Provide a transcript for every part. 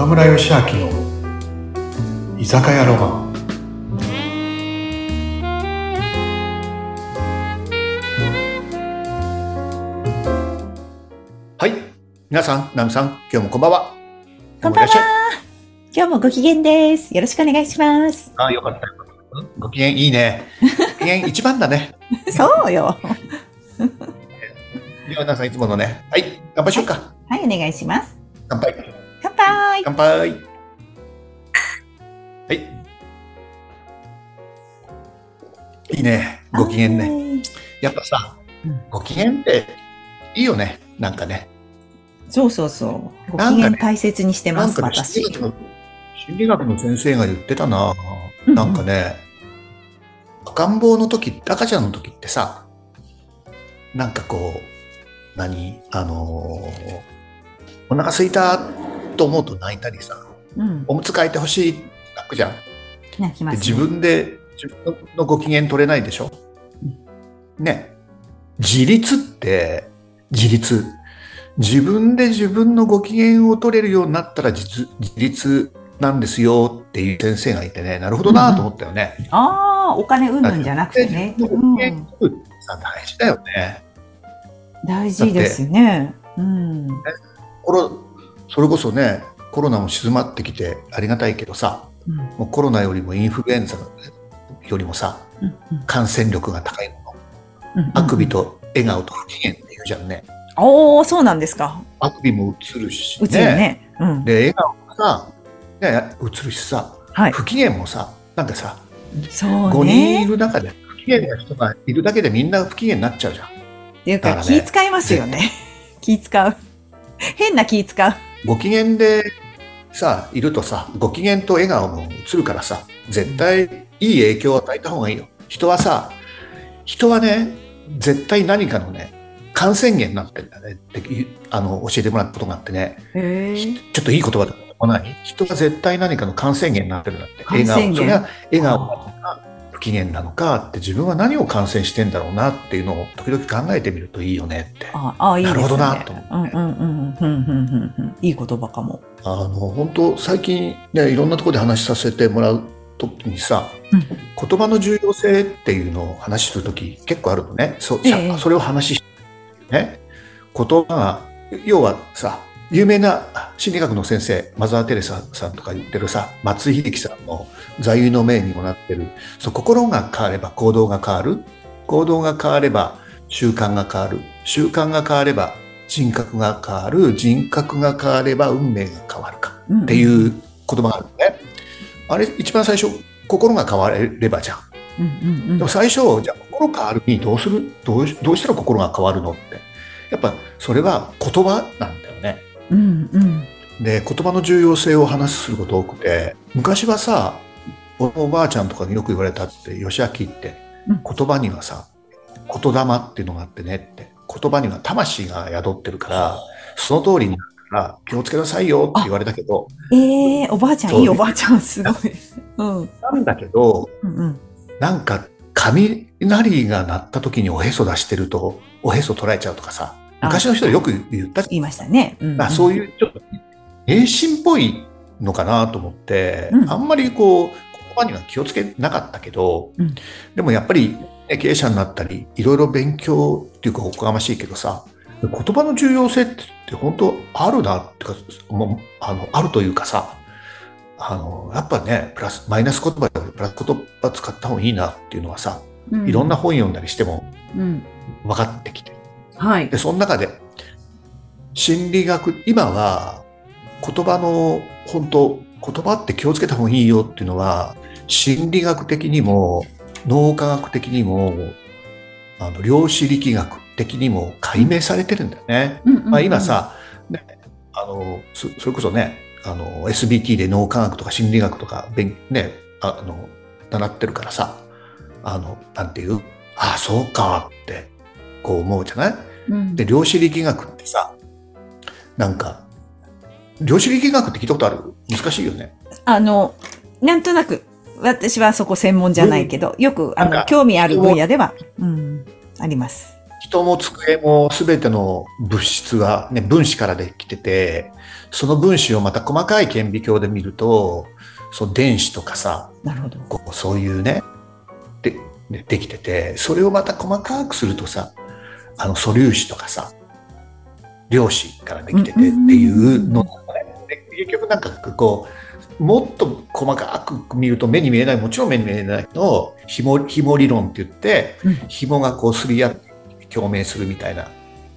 岡村義明の居酒屋ロマン。はい。皆さんナミさん今日もこんばんは。こんばんは。今日もご機嫌です。よろしくお願いします。あよかった。ご機嫌いいね。ご機嫌一番だね。そうよ。では皆さんいつものね。はい。乾杯しようか。はい、お願いします。乾杯。乾杯。乾杯。はい。いいね。ご機嫌ね。ね。やっぱさうん。ご機嫌っていいよね。なんかね。そうそうそう。ご機嫌大切にしてます、ね、私。心。理学の先生が言ってたな、うんなんかね、赤ん坊の時、赤ちゃんの時ってさ、なんかこう、何？あのーお腹空いたと思うと泣いたりさ、うん。おむつ替えてほしいって泣くじゃん。で泣きます、ね。自分で自分のご機嫌取れないでしょ？ね。自立って、自立。自分で自分のご機嫌を取れるようになったら自自立なんですよっていう先生がいてね、なるほどなと思ったよね。ああ、お金うんぬんじゃなくてね。自分のご機嫌うん、取るさ、大事だよね。大事ですよね。うん。コロそれこそね、コロナも静まってきてありがたいけどさ、うんもうコロナよりもインフルエンザよりもさ、うん感染力が高いもの。うんあくび。と笑顔と不機嫌って言うじゃんね。おお、そうなんですか。あくびも映るし、うつるね。うん。で、笑顔もさ、ね、映るしさ、はい。不機嫌もさ、なんかさ、そう5人いね。る中で不機嫌な人がいるだけでみんな不機嫌になっちゃうじゃん。っていうか、ね気使いますよね。気使う。変な気使う。ご機嫌でさ、いるとさ、ご機嫌と笑顔も映るからさ、絶対いい影響を与えた方がいいよ。人はさ、人はね、絶対何かのね、感染源になってんだねってあの教えてもらったことがあってね。ちょっといい言葉だと思わない人は絶対何かの感染源になってるんだって。笑顔。それが笑顔不機嫌なのかって自分は何を感染してんだろうなっていうのを時々考えてみるといいよねって。ああ、いいね。なるほどなと思ってうんうんうんうんうんうんうん。いい言葉かも。あの、本当最近ね、いろんなところで話させてもらう時にさ、うん言葉の重要性っていうのを話しする時結構あるのね。そ,、ええそれを話しね。言葉が、要はさ、有名な心理学の先生、マザー・テレサさんとか言ってるさ、松井秀喜さんの座右の銘にもなってる、そう心が変われば行動が変わる。行動が変われば習慣が変わる。習慣が変われば人格が変わる。人格が変われば運命が変わるか。っっていう言葉があるのね。あれ、一番最初、心が変わればじゃん。うんうんうんでも最初、じゃあ心変わるにどうする？どうどうしたら心が変わるの？って。やっぱそれは言葉なん。うんうんで、言葉の重要性を話すること多くて、昔はさ、俺のおばあちゃんとかによく言われたって、吉明ってうん、言葉にはさ、言霊っていうのがあってねって、言葉には魂が宿ってるから、その通りになら気をつけなさいよって言われたけど、ええおばあちゃん、いいおばあちゃん、すごい。うんなんだけど、うんうん。なんか雷が鳴った時におへそ出してるとおへそ取られちゃうとかさあ昔の人はよく言った。言いましたね。うん。うん。あそういうちょっと迷信っぽいのかなと思って、うん。あんまりこう言葉には気をつけなかったけど、うん。でもやっぱりね経営者になったりいろいろ勉強っていうかおこがましいけどさ言葉の重要性って本当あるなってかもうあのあるというかさあのやっぱねプラスマイナス言葉よりプラス言葉使った方がいいなっていうのはさうん。いろんな本読んだりしてもうん。分かってきてはいで。その中で心理学今は言葉の本当言葉って気をつけた方がいいよっていうのは心理学的にも脳科学的にもあの量子力学的にも解明されてるんだよね。まあ、今、さ、ね、あのそそれこそねあの SBT で脳科学とか心理学とか勉、ね、あの習ってるからさあのなんていうああそうかってこう思うじゃない？うんで量子力学ってさなんか量子力学って聞いたことある？難しいよね。あの、なんとなく、私はそこ専門じゃないけど、よく、あの、興味ある分野では、うん、あります。人も机も全ての物質は、ね、分子からできてて、その分子をまた細かい顕微鏡で見ると、その電子とかさ、なるほど。こうそういうねででできててそれをまた細かくするとさあの素粒子とかさ量子からできててっていうので結局なんかこうもっと細かく見ると目に見えないもちろん目に見えないけど紐紐理論って言ってうん紐がこうすり合って共鳴するみたいな。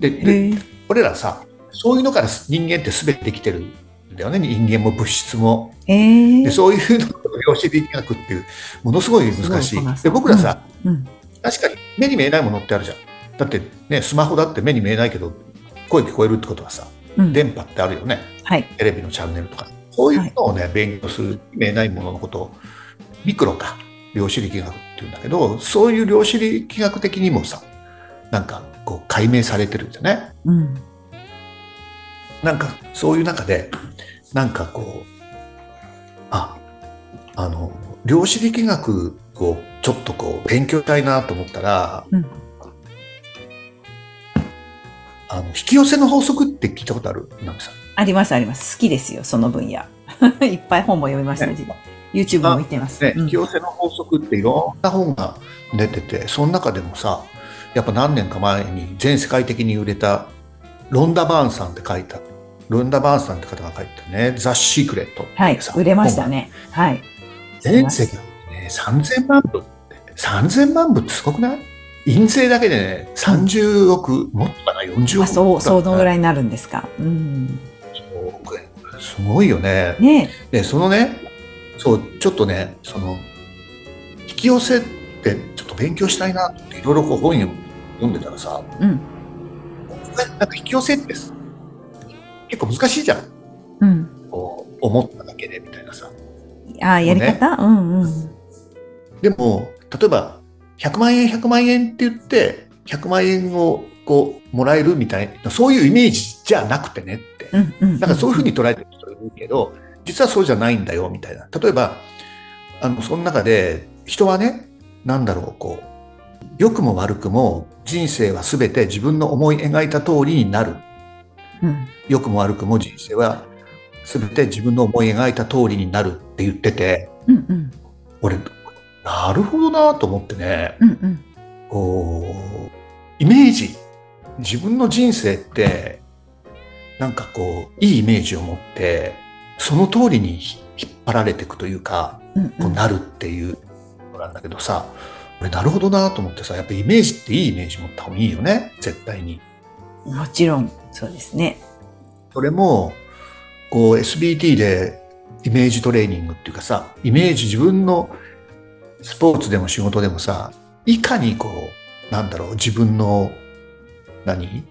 でで。俺らさそういうのから人間って全てできてるんだよね人間も物質も。ええで。そういうのを量子力学っていうものすごい難しい。で僕らさ、うん。確かに目に見えないものってあるじゃん。だってねスマホだって目に見えないけど声聞こえるってことはさうん。電波ってあるよねはい。テレビのチャンネルとかそういうのをね、勉強する見えないもののことをミクロか量子力学っていうんだけどそういう量子力学的にもさなんかこう解明されてるんじゃね。うん。なんかそういう中でなんかこうああの量子力学をちょっとこう勉強したいなと思ったら、うんあの引き寄せの法則って聞いたことある？ありますあります。好きですよ、その分野。いっぱい本も読みました、ねね、YouTube も見てます。ね、うん引き寄せの法則っていろんな本が出ててその中でもさやっぱ何年か前に全世界的に売れたロンダ・バーンさんって書いたロンダ・バーンさんって方が書いたね「ザ・シークレット」はいさ、売れましたね。はい。全世界でね、3000万部って、3000万部ってすごくない？印税だけでね、30億、もっとかな、40億あ、そう、そのぐい。らいになるんですか。うん。すごいよね。ねで、そのね、そう、ちょっとね、その、引き寄せってちょっと勉強したいなっていろいろこう本読んでたらさ、え。うん。なんか引き寄せって結構難しいじゃん。うん。こう思っただけでみたいなさ。ああ、やり方、うんうん。でも、例えば、100万円、100万円って言って、100万円をこう、もらえるみたいな、そういうイメージじゃなくてねって。うんうん。なんかそういうふうに捉えてる人いるけど、実はそうじゃないんだよ、みたいな。例えば、あの、その中で、人はね、なんだろう、こう、良くも悪くも、人生は全て自分の思い描いた通りになる。うん。良くも悪くも人生は全て自分の思い描いた通りになるって言ってて、うんうん。俺、なるほどなと思ってね、うんうん。こう、イメージ、自分の人生って、なんかこう、いいイメージを持って、その通りにひ引っ張られていくというか、うんこうなるっていうのなんだけどさ、俺なるほどなと思ってさ、やっぱイメージっていいイメージ持った方がいいよね、絶対に。うん。もちろん、そうですね。それも、こう SBT でイメージトレーニングっていうかさ、イメージ自分のスポーツでも仕事でもさ、いかにこう、なんだろう、自分の、何？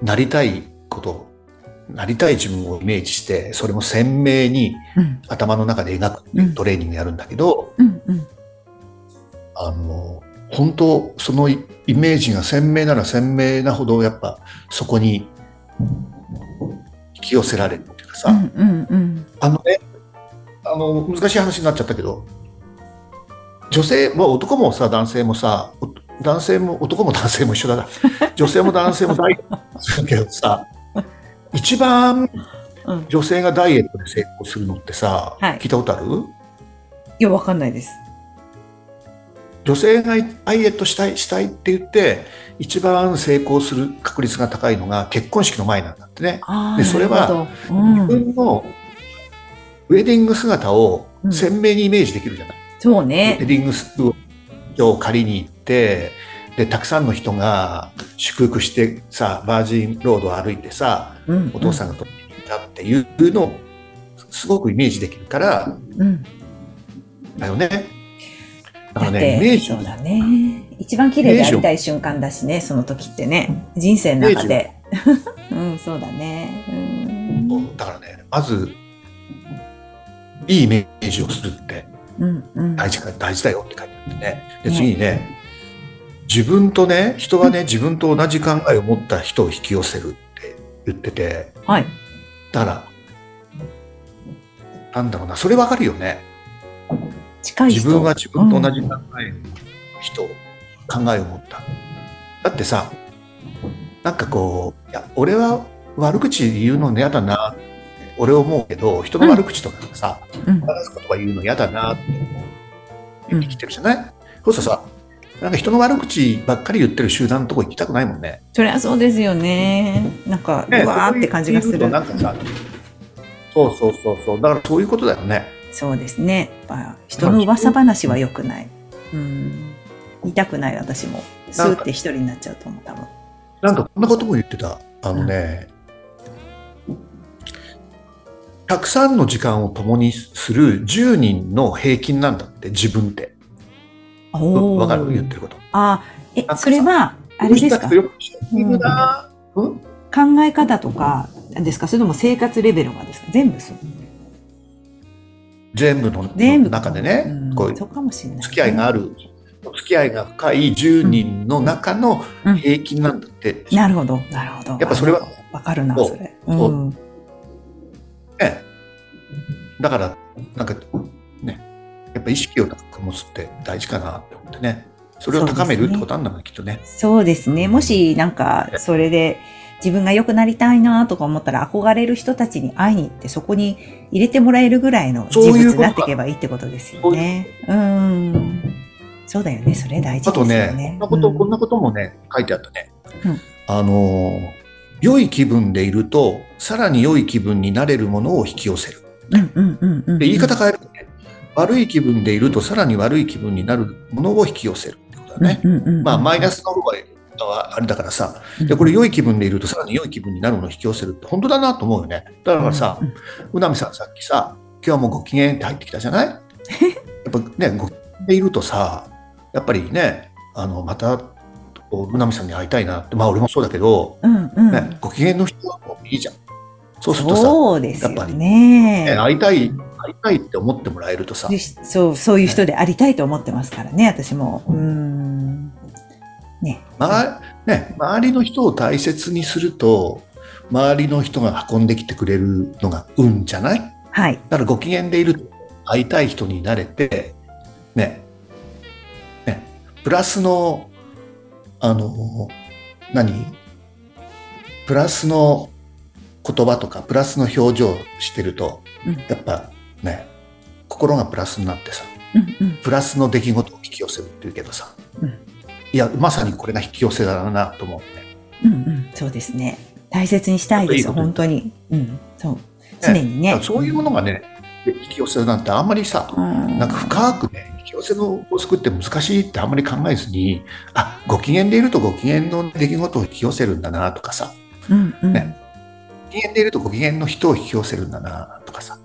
なりたいこと、なりたい自分をイメージして、それも鮮明にうん。頭の中で描くトレーニングやるんだけど。あの、本当そのイイメージが鮮明なら鮮明なほど、やっぱそこに引き寄せられるっていうかさ。あのね、あの、難しい話になっちゃったけど、女性、まあ、男もさ、男性もさ、お男性も、男も男性も一緒だな。女性も男性もダイエットするけどさ、一番うん。女性がダイエットで成功するのってさ、はい聞いたことある？いや、わかんないです。女性がダイエットしたい、したいって言って、一番成功する確率が高いのが結婚式の前なんだってね。でそれは自分のウェディング姿をうん鮮明にイメージできるじゃない。ウェそうね。ディングスを借りに行って、で、たくさんの人が祝福してさ、バージンロードを歩いてさ、うんお父さんが撮っていたっていうのをすごくイメージできるから、うん。だよね。だからね、イメーて、ジそうだね。一番綺麗でありたい瞬間だしね、その時ってね。人生の中で。うん、そうだね。うん。だからね、まず、いいイメージをするってうん、うん。大事か、大事だよって書いてあってね。で、次にね、自分とね、人がね、自分と同じ考えを持った人を引き寄せるって言ってて、はい。だから、なんだろうな、それわかるよね。近い人。自分は自分と同じ考えの人、考えを持った。だってさ、なんかこう、いや、俺は悪口言うの嫌だな、俺思うけど、人の悪口とかさ、うん。話す言葉言うの嫌だなって言ってきてるじゃない、そうするとさ、なんか人の悪口ばっかり言ってる集団のとこ行きたくないもんね。そりゃそうですよね。なんか、ねうわーって感じがする。のなんかさ、そうそうそうそう、だからそういうことだよね。そうですね。やっぱ人の噂話は良くない。うん。言いたくない私も。スーって一人になっちゃうと思う、多分。なんかこんなことも言ってた。あのね、たくさんの時間を共にする10人の平均なんだって、自分って。わかる？言ってること。あ、えそれは、あれですか？うん考え方とかですか？それとも生活レベルがですか？全部そう。全部の全部中でね、うんこうそうかもしれない。付き合いがある、付き合いが深い10人の中のうん平均なんだって。なるほど、なるほど。やっぱそれはわかるな、それ。そううん。ね。だから、なんか、ね、やっぱ意識を高く持つって大事かなって思ってね。それを高めるってことなんだね、きっとね。そうですね。もし、なんか、それで、自分が良くなりたいなとか思ったら憧れる人たちに会いに行ってそこに入れてもらえるぐらいの人物になっていけばいいってことですよね。うん。そうだよね。それ大事あとですよね。ね、こんなこと、うんこんなこともね、書いてあったね。うんあのー、良い気分でいると、さらに良い気分になれるものを引き寄せる。うんうんうんうん。で言い方変えるとね、悪い気分でいると、さらに悪い気分になるものを引き寄せるってことだね。まあ、マイナスの方があれだからさ、で、これ良い気分でいると、さらに良い気分になるものを引き寄せるって本当だなと思うよね。だからさ、うなみさんさっきさ、今日もご機嫌って入ってきたじゃない？やっぱね、ご機嫌でいるとさ、やっぱりね、あの、また、こううなみさんに会いたいなって、まあ俺もそうだけど、うんうん。ね、ご機嫌の人はもういいじゃん。そうするとさ、そうですよやっぱりね。ね会いたい、会いたいって思ってもらえるとさ、そう、そういう人でありたいと思ってますからね、私も。うん。ね。まね、周りの人を大切にすると、周りの人が運んできてくれるのが運じゃない？はい。だからご機嫌でいると会いたい人になれて、ね、ね、プラスの、あの、何？プラスの言葉とか、プラスの表情してると、うんやっぱね、心がプラスになってさ、うんうん。プラスの出来事を引き寄せるっていうけどさ、うんいや、まさにこれが引き寄せだなと思うね。うんうん。そうですね。大切にしたいです、本当に。うん。そう。常にね。だからそういうものがね、引き寄せなんてあんまりさ、うん、なんか深くね、引き寄せの法則って難しいってあんまり考えずに、あ、ご機嫌でいるとご機嫌の出来事を引き寄せるんだなとかさ、うんうん。ねご機嫌でいるとご機嫌の人を引き寄せるんだなとかさ、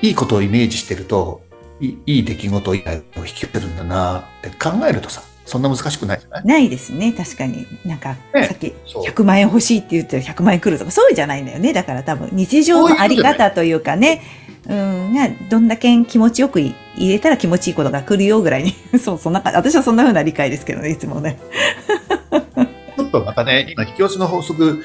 いいことをイメージしてると、いいいい出来事を引き寄せるんだなって考えるとさ、そんな難しくないじゃない？ないですね、確かに。なんか、ねさっき、そう100万円欲しいって言って100万円来るとか、そうじゃないんだよね。だから多分、日常のあり方というかね、うん、がどんだけ気持ちよく入れたら気持ちいいことが来るよぐらいに。そう、そんな。私はそんな風な理解ですけどね、いつもね。ちょっとまたね、今引き寄せの法則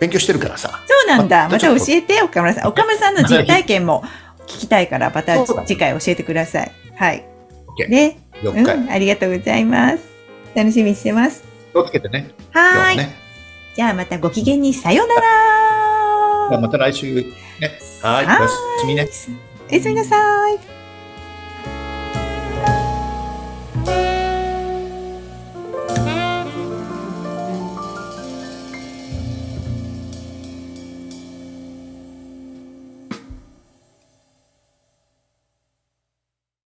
勉強してるからさ、そうなんだ。また教えて、岡村さん。岡村さんの実体験も聞きたいから、また次回教えてください。はい。ね。4回、うん、ありがとうございます。楽しみにしてます。気をつけてね、今はーい。ね。じゃあまたご機嫌にさようなら。また来週ね。はい、おやすみね。おやすみなさい。